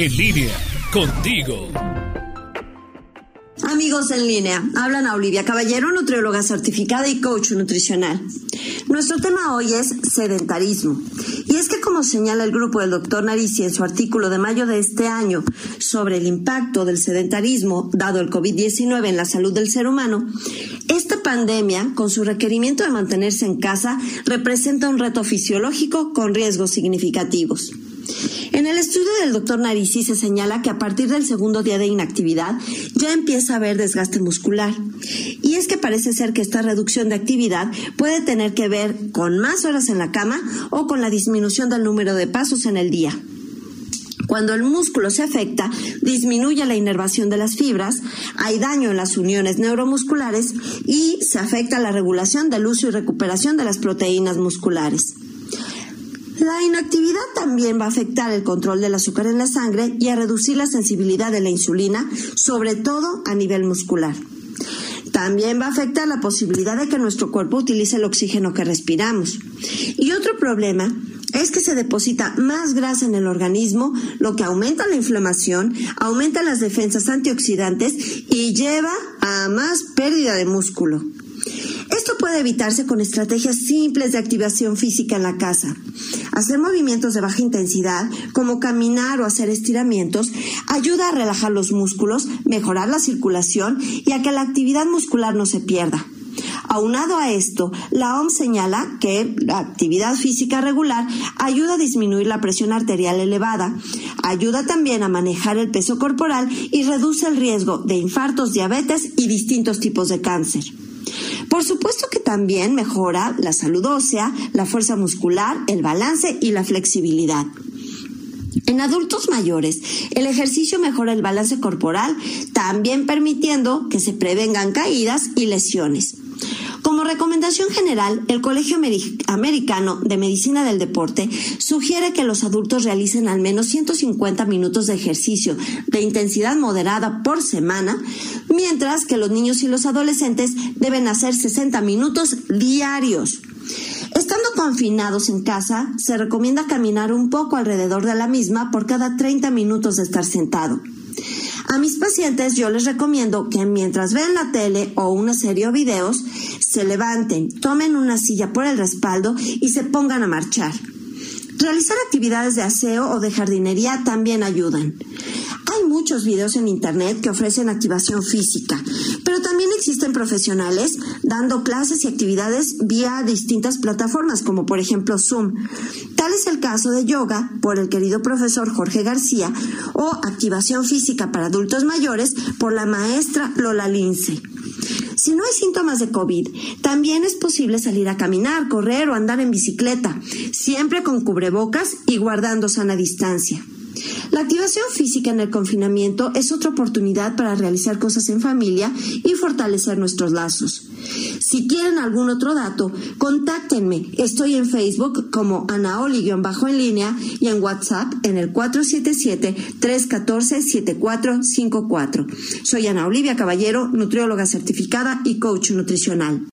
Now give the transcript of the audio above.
En línea, contigo. Amigos en línea, hablan a Olivia Caballero, nutrióloga certificada y coach nutricional. Nuestro tema hoy es sedentarismo. Y es que como señala el grupo del doctor Narici en su artículo de mayo de este año sobre el impacto del sedentarismo dado el COVID-19 en la salud del ser humano, esta pandemia, con su requerimiento de mantenerse en casa, representa un reto fisiológico con riesgos significativos. En el estudio del doctor Narici se señala que a partir del segundo día de inactividad ya empieza a haber desgaste muscular. Y es que parece ser que esta reducción de actividad puede tener que ver con más horas en la cama o con la disminución del número de pasos en el día. Cuando el músculo se afecta, disminuye la inervación de las fibras, hay daño en las uniones neuromusculares y se afecta la regulación del uso y recuperación de las proteínas musculares. La inactividad también va a afectar el control del azúcar en la sangre y a reducir la sensibilidad de la insulina, sobre todo a nivel muscular. También va a afectar la posibilidad de que nuestro cuerpo utilice el oxígeno que respiramos. Y otro problema es que se deposita más grasa en el organismo, lo que aumenta la inflamación, aumenta las defensas antioxidantes y lleva a más pérdida de músculo. Esto puede evitarse con estrategias simples de activación física en la casa. Hacer movimientos de baja intensidad, como caminar o hacer estiramientos, ayuda a relajar los músculos, mejorar la circulación y a que la actividad muscular no se pierda. Aunado a esto, la OMS señala que la actividad física regular ayuda a disminuir la presión arterial elevada, ayuda también a manejar el peso corporal y reduce el riesgo de infartos, diabetes y distintos tipos de cáncer. Por supuesto que también mejora la salud ósea, la fuerza muscular, el balance y la flexibilidad. En adultos mayores, el ejercicio mejora el balance corporal, también permitiendo que se prevengan caídas y lesiones. Como recomendación general, el Colegio Americano de Medicina del Deporte sugiere que los adultos realicen al menos 150 minutos de ejercicio de intensidad moderada por semana, mientras que los niños y los adolescentes deben hacer 60 minutos diarios. Estando confinados en casa, se recomienda caminar un poco alrededor de la misma por cada 30 minutos de estar sentado. A mis pacientes yo les recomiendo que mientras ven la tele o una serie o videos, se levanten, tomen una silla por el respaldo y se pongan a marchar. Realizar actividades de aseo o de jardinería también ayudan. Hay muchos videos en Internet que ofrecen activación física, pero también existen profesionales dando clases y actividades vía distintas plataformas, como por ejemplo Zoom. Tal es el caso de yoga por el querido profesor Jorge García o activación física para adultos mayores por la maestra Lola Lince. Si no hay síntomas de COVID, también es posible salir a caminar, correr o andar en bicicleta, siempre con cubrebocas y guardando sana distancia. La activación física en el confinamiento es otra oportunidad para realizar cosas en familia y fortalecer nuestros lazos. Si quieren algún otro dato, contáctenme. Estoy en Facebook como Anaoli-en línea y en WhatsApp en el 477-314-7454. Soy Ana Olivia Caballero, nutrióloga certificada y coach nutricional.